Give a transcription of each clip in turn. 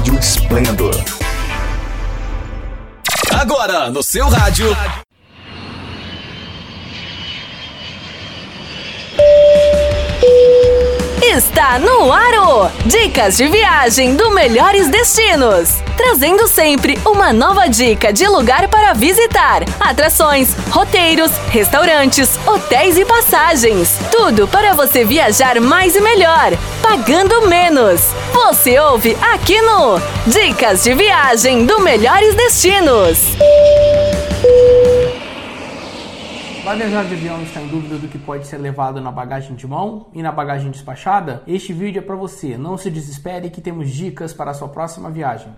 Rádio Esplendor. Agora, no seu rádio. Está no Aro! Dicas de viagem do Melhores Destinos. Trazendo sempre uma nova dica de lugar para visitar, atrações, roteiros, restaurantes, hotéis e passagens. Tudo para você viajar mais e melhor, pagando menos. Você ouve aqui no Dicas de Viagem do Melhores Destinos. Viajar de avião está em dúvida do que pode ser levado na bagagem de mão e na bagagem despachada? Este vídeo é para você. Não se desespere que temos dicas para a sua próxima viagem.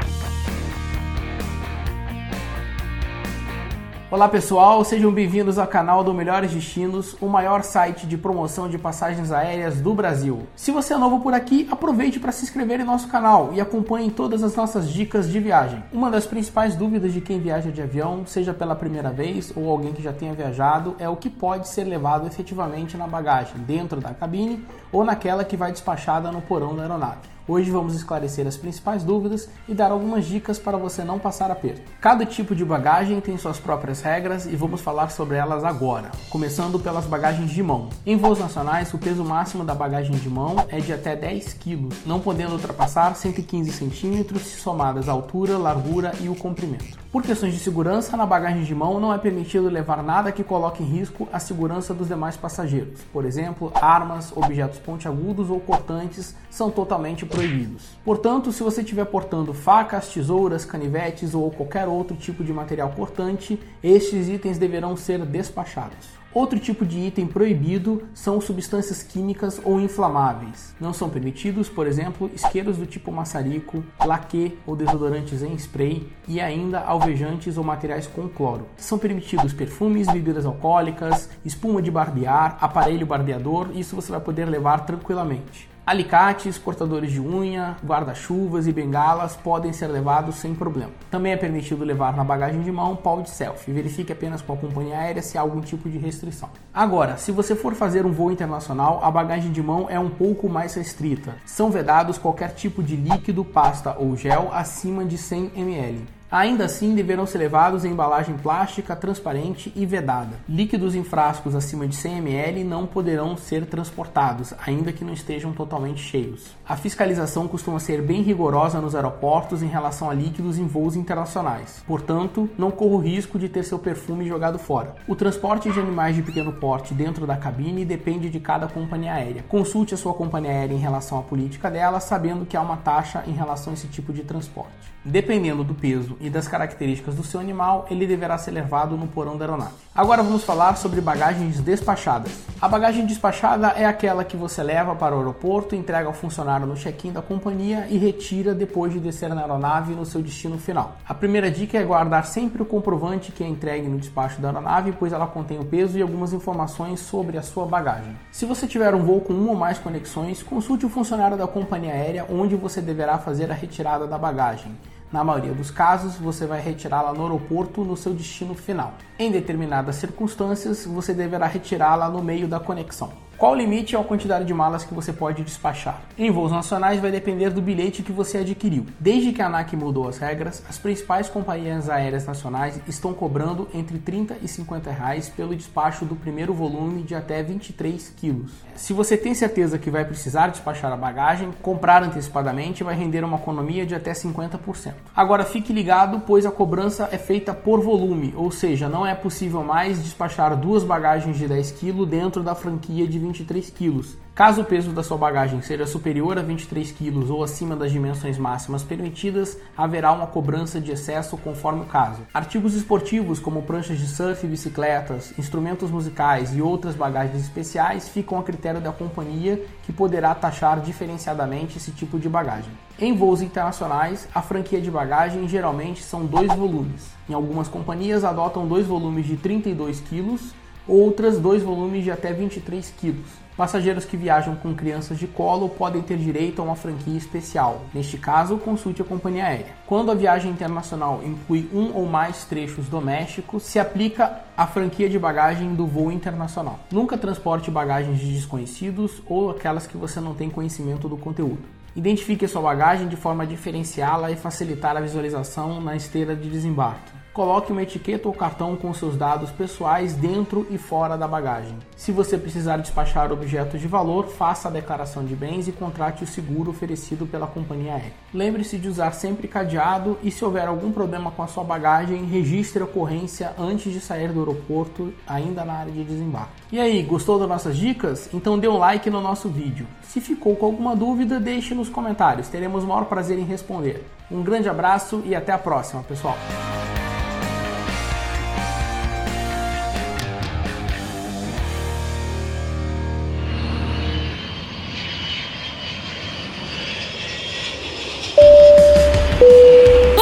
Olá pessoal, sejam bem-vindos ao canal do Melhores Destinos, o maior site de promoção de passagens aéreas do Brasil. Se você é novo por aqui, aproveite para se inscrever em nosso canal e acompanhe todas as nossas dicas de viagem. Uma das principais dúvidas de quem viaja de avião, seja pela primeira vez ou alguém que já tenha viajado, é o que pode ser levado efetivamente na bagagem, dentro da cabine ou naquela que vai despachada no porão da aeronave. Hoje vamos esclarecer as principais dúvidas e dar algumas dicas para você não passar aperto. Cada tipo de bagagem tem suas próprias regras e vamos falar sobre elas agora, começando pelas bagagens de mão. Em voos nacionais, o peso máximo da bagagem de mão é de até 10 kg, não podendo ultrapassar 115 centímetros se somadas a altura, largura e o comprimento. Por questões de segurança, na bagagem de mão não é permitido levar nada que coloque em risco a segurança dos demais passageiros. Por exemplo, armas, objetos pontiagudos ou cortantes são totalmente proibidos. Portanto, se você estiver portando facas, tesouras, canivetes ou qualquer outro tipo de material cortante, estes itens deverão ser despachados. Outro tipo de item proibido são substâncias químicas ou inflamáveis. Não são permitidos, por exemplo, isqueiros do tipo maçarico, laque ou desodorantes em spray e ainda alvejantes ou materiais com cloro. São permitidos perfumes, bebidas alcoólicas, espuma de barbear, aparelho barbeador, isso você vai poder levar tranquilamente. Alicates, cortadores de unha, guarda-chuvas e bengalas podem ser levados sem problema. Também é permitido levar na bagagem de mão pau de selfie. Verifique apenas com a companhia aérea se há algum tipo de restrição. Agora, se você for fazer um voo internacional, a bagagem de mão é um pouco mais restrita. São vedados qualquer tipo de líquido, pasta ou gel acima de 100 ml. Ainda assim, deverão ser levados em embalagem plástica, transparente e vedada. Líquidos em frascos acima de 100 ml não poderão ser transportados, ainda que não estejam totalmente cheios. A fiscalização costuma ser bem rigorosa nos aeroportos em relação a líquidos em voos internacionais. Portanto, não corra o risco de ter seu perfume jogado fora. O transporte de animais de pequeno porte dentro da cabine depende de cada companhia aérea. Consulte a sua companhia aérea em relação à política dela, sabendo que há uma taxa em relação a esse tipo de transporte. Dependendo do peso e das características do seu animal, ele deverá ser levado no porão da aeronave. Agora vamos falar sobre bagagens despachadas. A bagagem despachada é aquela que você leva para o aeroporto, entrega ao funcionário no check-in da companhia e retira depois de descer na aeronave no seu destino final. A primeira dica é guardar sempre o comprovante que é entregue no despacho da aeronave, pois ela contém o peso e algumas informações sobre a sua bagagem. Se você tiver um voo com uma ou mais conexões, consulte o funcionário da companhia aérea onde você deverá fazer a retirada da bagagem. Na maioria dos casos, você vai retirá-la no aeroporto no seu destino final. Em determinadas circunstâncias, você deverá retirá-la no meio da conexão. Qual o limite ou a quantidade de malas que você pode despachar? Em voos nacionais vai depender do bilhete que você adquiriu. Desde que a ANAC mudou as regras, as principais companhias aéreas nacionais estão cobrando entre 30 e 50 reais pelo despacho do primeiro volume de até 23 quilos. Se você tem certeza que vai precisar despachar a bagagem, comprar antecipadamente vai render uma economia de até 50%. Agora fique ligado, pois a cobrança é feita por volume, ou seja, não é possível mais despachar duas bagagens de 10 kg dentro da franquia de 23 quilos. Caso o peso da sua bagagem seja superior a 23 kg ou acima das dimensões máximas permitidas, haverá uma cobrança de excesso conforme o caso. Artigos esportivos como pranchas de surf, bicicletas, instrumentos musicais e outras bagagens especiais ficam a critério da companhia que poderá taxar diferenciadamente esse tipo de bagagem. Em voos internacionais, a franquia de bagagem geralmente são dois volumes. Em algumas companhias adotam dois volumes de 32 kg outras dois volumes de até 23 quilos. Passageiros que viajam com crianças de colo podem ter direito a uma franquia especial. Neste caso, consulte a companhia aérea. Quando a viagem internacional inclui um ou mais trechos domésticos, se aplica a franquia de bagagem do voo internacional. Nunca transporte bagagens de desconhecidos ou aquelas que você não tem conhecimento do conteúdo. Identifique a sua bagagem de forma a diferenciá-la e facilitar a visualização na esteira de desembarque. Coloque uma etiqueta ou cartão com seus dados pessoais dentro e fora da bagagem. Se você precisar despachar objetos de valor, faça a declaração de bens e contrate o seguro oferecido pela companhia aérea. Lembre-se de usar sempre cadeado e se houver algum problema com a sua bagagem, registre a ocorrência antes de sair do aeroporto, ainda na área de desembarque. E aí, gostou das nossas dicas? Então dê um like no nosso vídeo. Se ficou com alguma dúvida, deixe nos comentários, teremos o maior prazer em responder. Um grande abraço e até a próxima, pessoal!